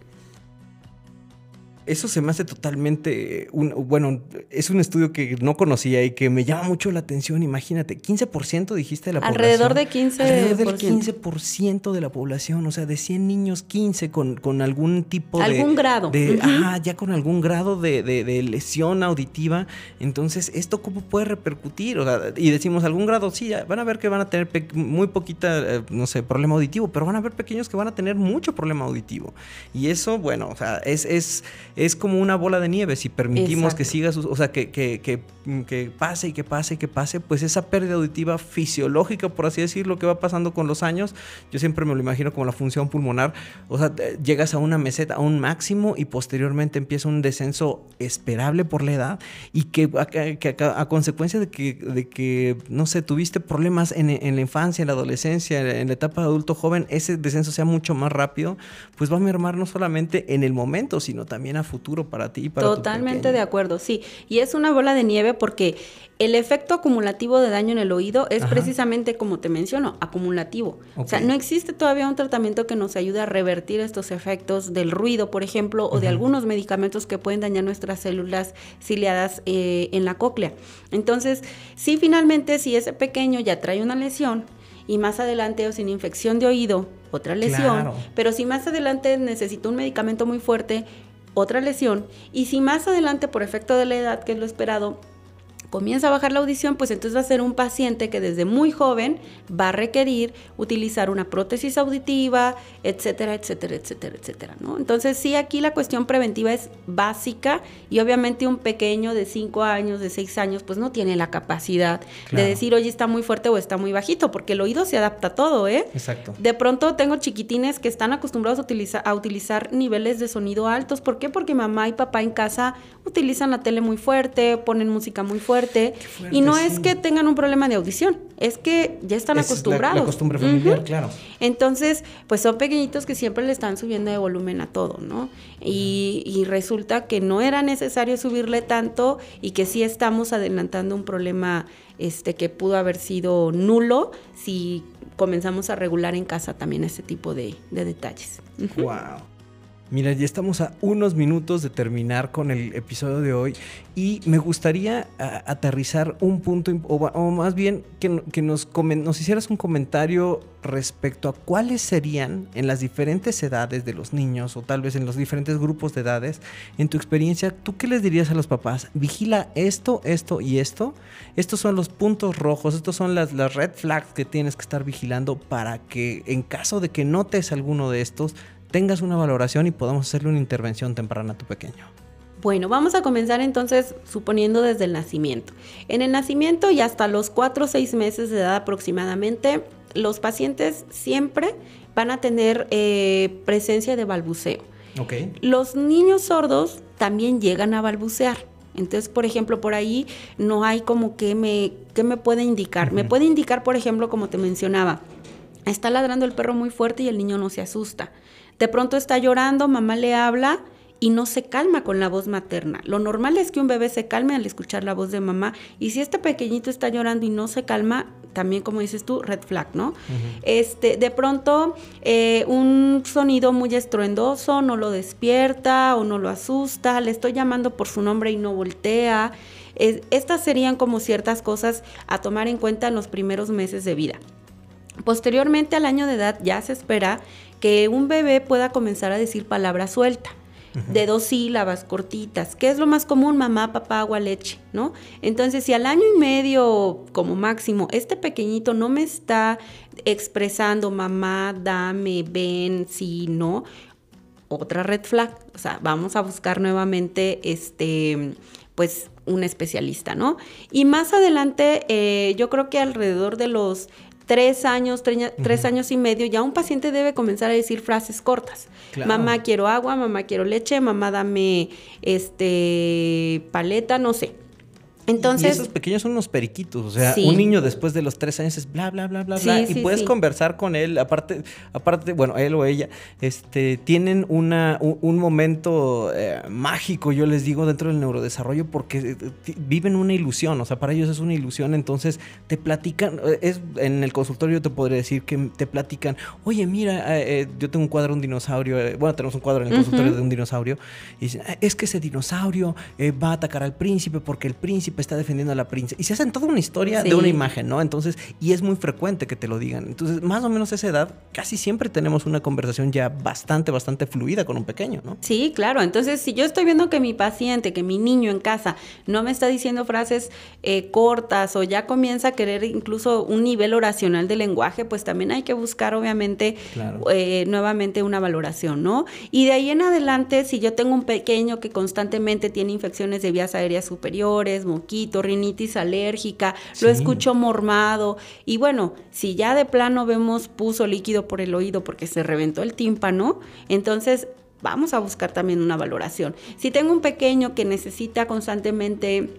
Eso se me hace totalmente, un, bueno, es un estudio que no conocía y que me llama mucho la atención. Imagínate, 15% dijiste de la Alrededor población. de 15%. Alrededor del 15% de la población, o sea, de 100 niños, 15 con, con algún tipo de... Algún grado. De, ya con algún grado de, de, lesión auditiva. Entonces, ¿esto cómo puede repercutir? O sea, y decimos, algún grado, sí, van a ver que van a tener muy poquita, eh, no sé, problema auditivo, pero van a ver pequeños que van a tener mucho problema auditivo. Y eso, bueno, o sea, es... es es como una bola de nieve. Si permitimos que siga, o sea, que, que, que, pase y que pase y que pase, pues esa pérdida auditiva fisiológica, por así decirlo, que va pasando con los años, yo siempre me lo imagino como la función pulmonar. O sea, llegas a una meseta, a un máximo y posteriormente empieza un descenso esperable por la edad y que a, consecuencia de que, de que, no sé, tuviste problemas en, en la infancia, en la adolescencia, en la etapa de adulto joven, ese descenso sea mucho más rápido, pues va a mermar no solamente en el momento, sino también a futuro para ti y para Totalmente de acuerdo, sí. Y es una bola de nieve porque el efecto acumulativo de daño en el oído es precisamente como te menciono, acumulativo. O sea, no existe todavía un tratamiento que nos ayude a revertir estos efectos del ruido, por ejemplo, o de algunos medicamentos que pueden dañar nuestras células ciliadas eh, en la cóclea. Entonces, sí, finalmente, si ese pequeño ya trae una lesión, y más adelante o sin infección de oído, otra lesión, pero si más adelante necesita un medicamento muy fuerte, otra lesión, y si más adelante por efecto de la edad, que es lo esperado, comienza a bajar la audición, pues entonces va a ser un paciente que desde muy joven va a requerir utilizar una prótesis auditiva, etcétera, etcétera, etcétera, etcétera, ¿no? Entonces sí, aquí la cuestión preventiva es básica y obviamente un pequeño de 5 años, de 6 años, pues no tiene la capacidad de decir, oye, está muy fuerte o está muy bajito, porque el oído se adapta a todo, ¿eh? Exacto. De pronto tengo chiquitines que están acostumbrados a utilizar, a utilizar niveles de sonido altos. ¿Por qué? Porque mamá y papá en casa utilizan la tele muy fuerte, ponen música muy fuerte y no es que tengan un problema de audición, es que ya están acostumbrados. La, costumbre familiar, claro. Entonces, pues son pequeñitos que siempre le están subiendo de volumen a todo, ¿no? Y, y resulta que no era necesario subirle tanto y que sí estamos adelantando un problema este, que pudo haber sido nulo si comenzamos a regular en casa también ese tipo de, de detalles. Wow. Mira, ya estamos a unos minutos de terminar con el episodio de hoy y me gustaría aterrizar un punto, o, más bien que, nos, nos hicieras un comentario respecto a cuáles serían en las diferentes edades de los niños o tal vez en los diferentes grupos de edades, en tu experiencia, ¿tú qué les dirías a los papás? Vigila esto, esto y esto. Estos son los puntos rojos, estos son las, las red flags que tienes que estar vigilando para que en caso de que notes alguno de estos, tengas una valoración y podamos hacerle una intervención temprana a tu pequeño. Bueno, vamos a comenzar entonces suponiendo desde el nacimiento. En el nacimiento y hasta los 4 o 6 meses de edad aproximadamente, los pacientes siempre van a tener eh, presencia de balbuceo. Okay. Los niños sordos también llegan a balbucear. Entonces, por ejemplo, por ahí no hay como que me, que me puede indicar. Me puede indicar, por ejemplo, como te mencionaba, está ladrando el perro muy fuerte y el niño no se asusta. De pronto está llorando, mamá le habla y no se calma con la voz materna. Lo normal es que un bebé se calme al escuchar la voz de mamá. Y si este pequeñito está llorando y no se calma, también como dices tú, red flag, ¿no? Este, de pronto, eh, un sonido muy estruendoso no lo despierta o no lo asusta, le estoy llamando por su nombre y no voltea. estas serían como ciertas cosas a tomar en cuenta en los primeros meses de vida. Posteriormente al año de edad ya se espera que un bebé pueda comenzar a decir palabra suelta. de dos sílabas cortitas. ¿Qué es lo más común? Mamá, papá, agua, leche, ¿no? Entonces, si al año y medio como máximo este pequeñito no me está expresando mamá, dame, ven, sí, no, otra red flag. O sea, vamos a buscar nuevamente este, pues, un especialista, ¿no? Y más adelante, eh, yo creo que alrededor de los tres años, tres, años y medio, ya un paciente debe comenzar a decir frases cortas. Mamá quiero agua, mamá quiero leche, mamá dame este paleta, no sé. Entonces, y esos pequeños son unos periquitos, o sea, un niño después de los tres años es bla, bla, bla, bla, bla, y puedes conversar con él, aparte, aparte, bueno, él o ella, este, tienen una, un, momento eh, mágico, yo les digo, dentro del neurodesarrollo, porque eh, viven una ilusión, o sea, para ellos es una ilusión, entonces te platican, eh, es, en el consultorio te podría decir que te platican, oye, mira, yo tengo un cuadro de un dinosaurio, bueno, tenemos un cuadro en el consultorio de un dinosaurio, y dicen, ah, es que ese dinosaurio va a atacar al príncipe porque el príncipe está defendiendo a la princesa. Y se hacen toda una historia de una imagen, ¿no? Entonces, y es muy frecuente que te lo digan. Entonces, más o menos a esa edad, casi siempre tenemos una conversación ya bastante, bastante fluida con un pequeño, ¿no? Sí, claro. Entonces, si yo estoy viendo que mi paciente, que mi niño en casa no me está diciendo frases eh, cortas o ya comienza a querer incluso un nivel oracional de lenguaje, pues también hay que buscar, obviamente, eh, nuevamente una valoración, ¿no? Y de ahí en adelante, si yo tengo un pequeño que constantemente tiene infecciones de vías aéreas superiores, rinitis alérgica, lo escucho mormado. Y bueno, si ya de plano vemos puso líquido por el oído porque se reventó el tímpano, entonces vamos a buscar también una valoración. Si tengo un pequeño que necesita constantemente,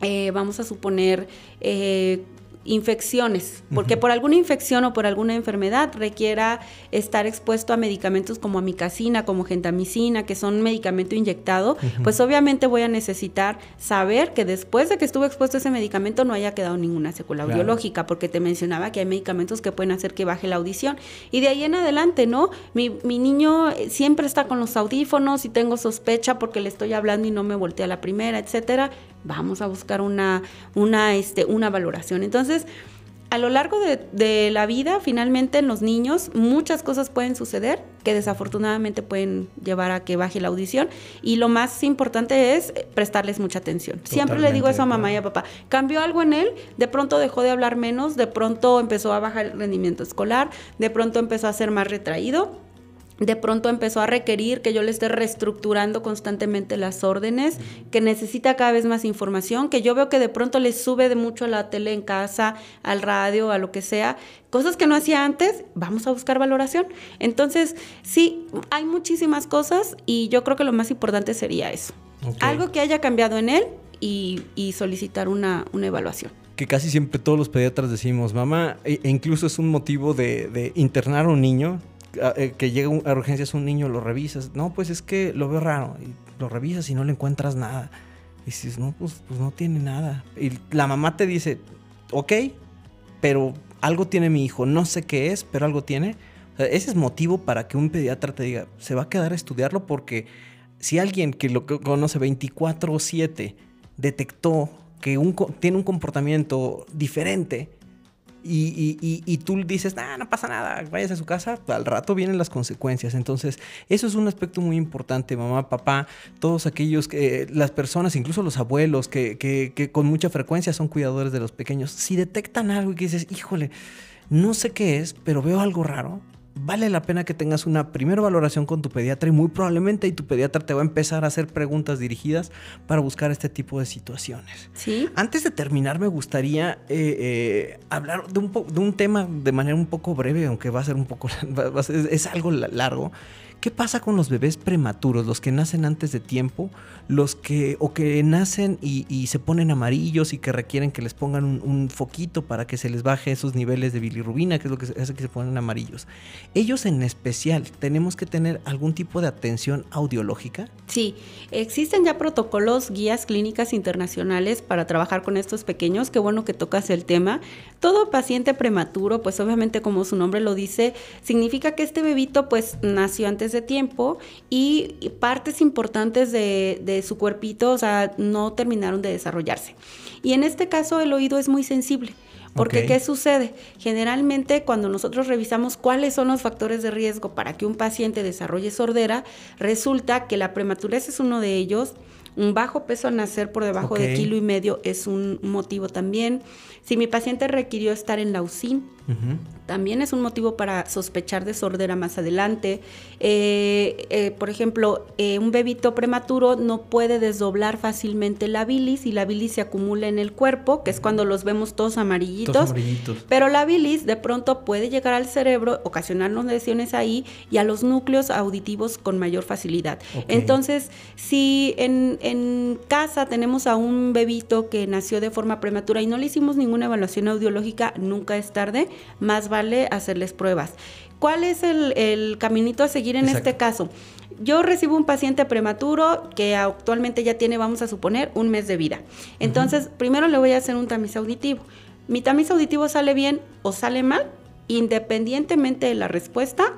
eh, vamos a suponer, eh, infecciones, porque por alguna infección o por alguna enfermedad requiera estar expuesto a medicamentos como amicacina, como gentamicina, que son medicamento inyectado, pues obviamente voy a necesitar saber que después de que estuve expuesto a ese medicamento no haya quedado ninguna secuela audiológica, porque te mencionaba que hay medicamentos que pueden hacer que baje la audición. Y de ahí en adelante, ¿no? Mi, mi niño siempre está con los audífonos y tengo sospecha porque le estoy hablando y no me voltea la primera, etcétera vamos a buscar una, una, este, una valoración. Entonces, a lo largo de, la vida, finalmente en los niños, muchas cosas pueden suceder que desafortunadamente pueden llevar a que baje la audición. Y lo más importante es prestarles mucha atención. Siempre le digo eso a mamá y a papá. Cambió algo en él, de pronto dejó de hablar menos, de pronto empezó a bajar el rendimiento escolar, de pronto empezó a ser más retraído de pronto empezó a requerir que yo le esté reestructurando constantemente las órdenes, que necesita cada vez más información, que yo veo que de pronto le sube de mucho a la tele en casa, al radio, a lo que sea, cosas que no hacía antes, vamos a buscar valoración. Entonces, sí, hay muchísimas cosas y yo creo que lo más importante sería eso. Algo que haya cambiado en él y, solicitar una, evaluación que casi siempre todos los pediatras decimos, mamá, e, e incluso es un motivo de, de, internar a un niño, que llega a urgencias un niño, lo revisas. No, pues es que lo veo raro. Y lo revisas y no le encuentras nada. Y dices, no, pues, pues no tiene nada. Y la mamá te dice, ok, pero algo tiene mi hijo. No sé qué es, pero algo tiene. ese es motivo para que un pediatra te diga, se va a quedar a estudiarlo porque si alguien que lo conoce 24/7 detectó que un, tiene un comportamiento diferente, y, tú dices, no pasa nada, vayas a su casa, al rato vienen las consecuencias. Entonces, eso es un aspecto muy importante, mamá, papá, todos aquellos, que, las personas, incluso los abuelos, que, que con mucha frecuencia son cuidadores de los pequeños, si detectan algo y dices, híjole, no sé qué es, pero veo algo raro, vale la pena que tengas una primera valoración con tu pediatra y muy probablemente y tu pediatra te va a empezar a hacer preguntas dirigidas para buscar este tipo de situaciones. Sí. Antes de terminar, me gustaría eh, eh, hablar de un, de un tema de manera un poco breve, aunque va a ser un poco, *laughs* es algo largo, ¿Qué pasa con los bebés prematuros, los que nacen antes de tiempo, los que o que nacen y, se ponen amarillos y que requieren que les pongan un, foquito para que se les baje esos niveles de bilirrubina, que es lo que hace que se ponen amarillos? Ellos en especial, ¿tenemos que tener algún tipo de atención audiológica? Sí, existen ya protocolos, guías clínicas internacionales para trabajar con estos pequeños. Qué bueno que tocas el tema. Todo paciente prematuro, pues obviamente como su nombre lo dice, significa que este bebito pues nació antes de tiempo y partes importantes de, su cuerpito, o sea, no terminaron de desarrollarse. Y en este caso el oído es muy sensible. Porque ¿qué sucede? Generalmente cuando nosotros revisamos cuáles son los factores de riesgo para que un paciente desarrolle sordera, resulta que la prematurez es uno de ellos, un bajo peso al nacer por debajo de kilo y medio es un motivo también. Si mi paciente requirió estar en la UCI, también es un motivo para sospechar de sordera más adelante. Eh, eh, por ejemplo, eh, un bebito prematuro no puede desdoblar fácilmente la bilis y la bilis se acumula en el cuerpo, que es cuando los vemos todos amarillitos. Pero la bilis de pronto puede llegar al cerebro, ocasionarnos lesiones ahí y a los núcleos auditivos con mayor facilidad. Entonces, si en, en casa tenemos a un bebito que nació de forma prematura y no le hicimos ninguna evaluación audiológica, nunca es tarde, más vale hacerles pruebas. ¿Cuál es el, caminito a seguir en este caso? Yo recibo un paciente prematuro que actualmente ya tiene, vamos a suponer, un mes de vida. Entonces, primero le voy a hacer un tamiz auditivo. Mi tamiz auditivo sale bien o sale mal, independientemente de la respuesta,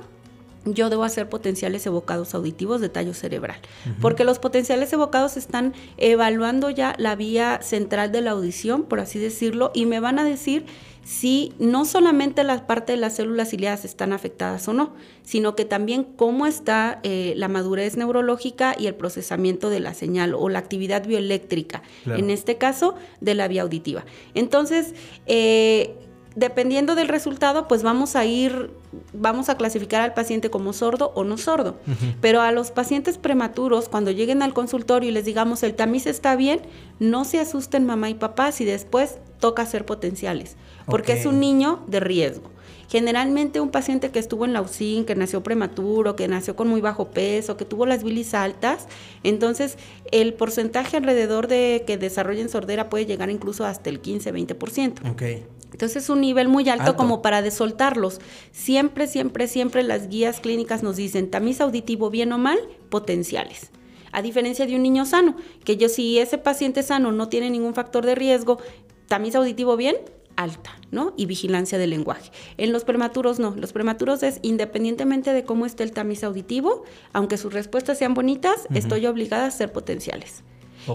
yo debo hacer potenciales evocados auditivos de tallo cerebral, porque los potenciales evocados están evaluando ya la vía central de la audición, por así decirlo, y me van a decir si no solamente la parte de las células ciliadas están afectadas o no, sino que también cómo está eh, la madurez neurológica y el procesamiento de la señal o la actividad bioeléctrica, en este caso de la vía auditiva. Entonces, eh, dependiendo del resultado, pues vamos a ir, vamos a clasificar al paciente como sordo o no sordo. Pero a los pacientes prematuros, cuando lleguen al consultorio y les digamos el tamiz está bien, no se asusten mamá y papá si después toca hacer potenciales, porque es un niño de riesgo. Generalmente un paciente que estuvo en la UCI, que nació prematuro, que nació con muy bajo peso, que tuvo las bilis altas, entonces el porcentaje alrededor de que desarrollen sordera puede llegar incluso hasta el 15-20%. Okay. Entonces es un nivel muy alto, como para desoltarlos. Siempre, siempre, siempre las guías clínicas nos dicen tamiz auditivo bien o mal, potenciales. A diferencia de un niño sano, que yo si ese paciente sano no tiene ningún factor de riesgo, tamiz auditivo bien, alta, ¿no? Y vigilancia del lenguaje. En los prematuros no, los prematuros es independientemente de cómo esté el tamiz auditivo, aunque sus respuestas sean bonitas, estoy obligada a ser potenciales.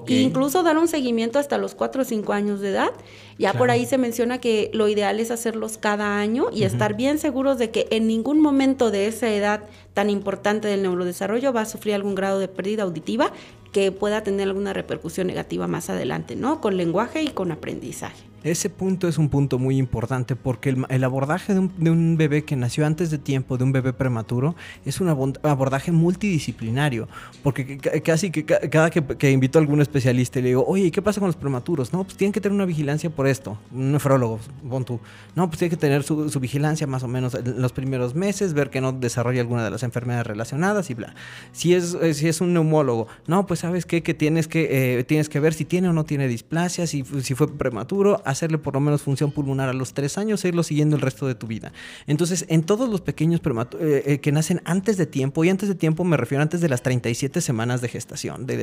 Incluso dar un seguimiento hasta los 4 o 5 años de edad ya por ahí se menciona que lo ideal es hacerlos cada año y estar bien seguros de que en ningún momento de esa edad tan importante del neurodesarrollo va a sufrir algún grado de pérdida auditiva que pueda tener alguna repercusión negativa más adelante, ¿no? Con lenguaje y con aprendizaje. Ese punto es un punto muy importante porque el, abordaje de un, bebé que nació antes de tiempo, de un bebé prematuro, es un abordaje multidisciplinario. Porque casi que cada que, invito a algún especialista y le digo, oye, ¿qué pasa con los prematuros? No, pues tienen que tener una vigilancia por esto, un nefrólogo, pon tú. No, pues tiene que tener su, vigilancia más o menos en los primeros meses, ver que no desarrolla alguna de las enfermedades relacionadas y bla. Si es, eh, si es un neumólogo, no, pues sabes qué, que tienes que, eh, tienes que ver si tiene o no tiene displasia, si, si fue prematuro, hacerle por lo menos función pulmonar a los tres años e irlo siguiendo el resto de tu vida. Entonces, en todos los pequeños prematuros eh, que nacen antes de tiempo, y antes de tiempo me refiero antes de las 37 semanas de gestación, de,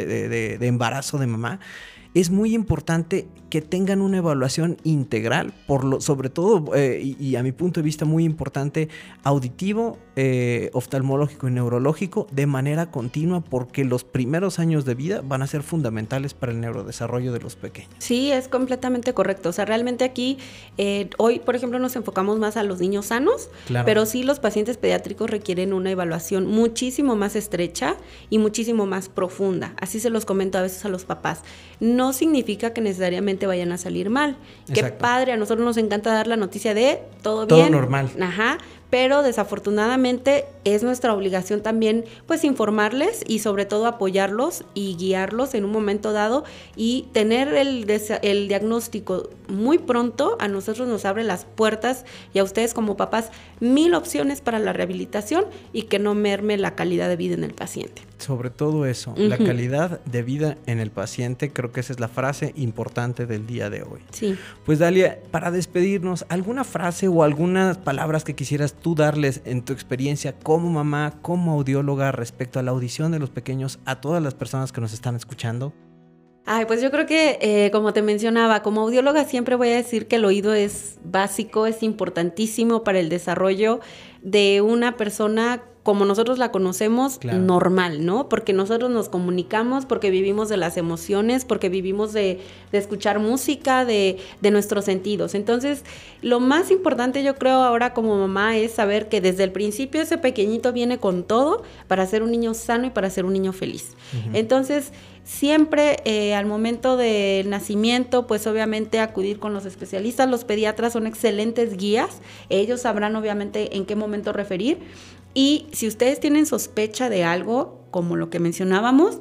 de embarazo de mamá, es muy importante que tengan una evaluación integral, por lo, sobre todo, eh, y, a mi punto de vista muy importante, auditivo, eh, oftalmológico y neurológico de manera continua, porque los primeros años de vida van a ser fundamentales para el neurodesarrollo de los pequeños. Sí, es completamente correcto. O sea, realmente aquí, eh, hoy, por ejemplo, nos enfocamos más a los niños sanos, pero sí los pacientes pediátricos requieren una evaluación muchísimo más estrecha y muchísimo más profunda. Así se los comento a veces a los papás. No no significa que necesariamente vayan a salir mal. Qué padre, a nosotros nos encanta dar la noticia de todo, bien. Todo normal. Ajá, pero desafortunadamente es nuestra obligación también pues informarles y sobre todo apoyarlos y guiarlos en un momento dado y tener el, el diagnóstico muy pronto a nosotros nos abre las puertas y a ustedes como papás mil opciones para la rehabilitación y que no merme la calidad de vida en el paciente. Sobre todo eso, la calidad de vida en el paciente, creo que esa es la frase importante del día de hoy. Sí. Pues Dalia, para despedirnos, ¿alguna frase o algunas palabras que quisieras tú darles en tu experiencia como mamá, como audióloga respecto a la audición de los pequeños a todas las personas que nos están escuchando? Ay, pues yo creo que, eh, como te mencionaba, como audióloga siempre voy a decir que el oído es básico, es importantísimo para el desarrollo de una persona como nosotros la conocemos, normal, ¿no? Porque nosotros nos comunicamos, porque vivimos de las emociones, porque vivimos de, escuchar música, de, de, nuestros sentidos. Entonces, lo más importante yo creo ahora como mamá es saber que desde el principio ese pequeñito viene con todo para ser un niño sano y para ser un niño feliz. Entonces, siempre eh, al momento del nacimiento, pues obviamente acudir con los especialistas, los pediatras son excelentes guías, ellos sabrán obviamente en qué momento referir y si ustedes tienen sospecha de algo, como lo que mencionábamos,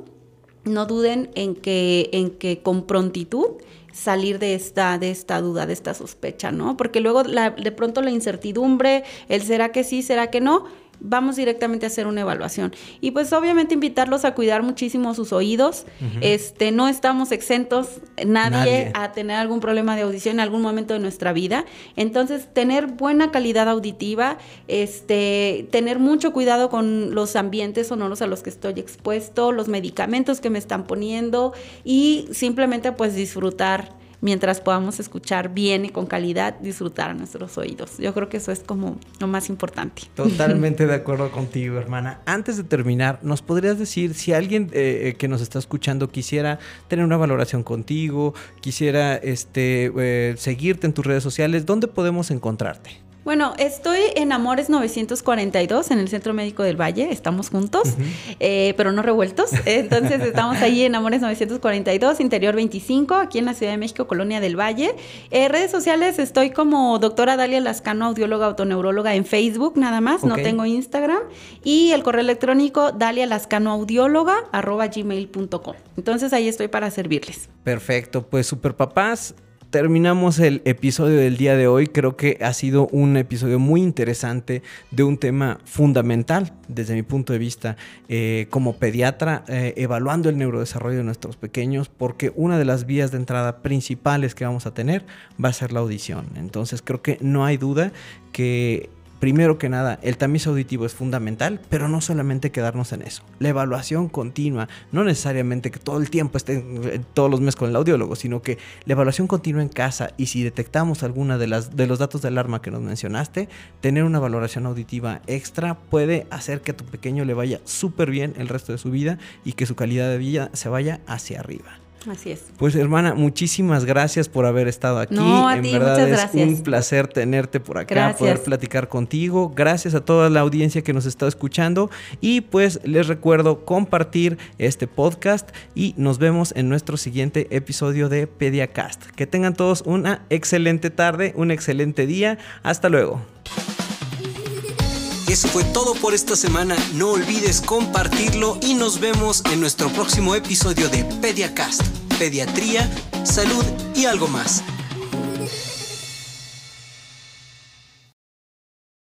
no duden en que, en que con prontitud salir de esta, de esta duda, de esta sospecha, ¿no? Porque luego de pronto la incertidumbre, el será que sí, será que no, vamos directamente a hacer una evaluación. Y pues obviamente invitarlos a cuidar muchísimo sus oídos. Este, no estamos exentos nadie, a tener algún problema de audición en algún momento de nuestra vida. Entonces, tener buena calidad auditiva, este, tener mucho cuidado con los ambientes sonoros a los que estoy expuesto, los medicamentos que me están poniendo y simplemente pues disfrutar mientras podamos escuchar bien y con calidad, disfrutar a nuestros oídos. Yo creo que eso es como lo más importante. Totalmente de acuerdo contigo, hermana. Antes de terminar, ¿nos podrías decir si alguien eh, eh, que nos está escuchando quisiera tener una valoración contigo, quisiera este, eh, seguirte en tus redes sociales, ¿dónde podemos encontrarte? Bueno, estoy en Amores 942 en el Centro Médico del Valle, estamos juntos, eh, pero no revueltos. *laughs* Entonces estamos ahí en Amores 942, Interior 25, aquí en la Ciudad de México, Colonia del Valle. Eh, redes sociales, estoy como doctora Dalia Lascano, audióloga autoneuróloga en Facebook, nada más, no tengo Instagram. Y el correo electrónico Dalia Lascano Audióloga, arroba gmail.com. Entonces ahí estoy para servirles. Perfecto, pues super papás, terminamos el episodio del día de hoy. Creo que ha sido un episodio muy interesante de un tema fundamental desde mi punto de vista eh, como pediatra, eh, evaluando el neurodesarrollo de nuestros pequeños, porque una de las vías de entrada principales que vamos a tener va a ser la audición. Entonces creo que no hay duda que Primero que nada, el tamiz auditivo es fundamental, pero no solamente quedarnos en eso. La evaluación continua, no necesariamente que todo el tiempo estén eh, todos los meses con el audiólogo, sino que la evaluación continua en casa y si detectamos alguna de, las, de los datos de alarma que nos mencionaste, tener una valoración auditiva extra puede hacer que a tu pequeño le vaya súper bien el resto de su vida y que su calidad de vida se vaya hacia arriba. Así es. Pues hermana, muchísimas gracias por haber estado aquí. No, a en verdad muchas gracias. es un placer tenerte por acá, poder platicar contigo. Gracias a toda la audiencia que nos está escuchando y pues les recuerdo compartir este podcast y nos vemos en nuestro siguiente episodio de Pediacast. Que tengan todos una excelente tarde, un excelente día. Hasta luego. Eso fue todo por esta semana. No olvides compartirlo y nos vemos en nuestro próximo episodio de Pediacast. Pediatría, salud y algo más.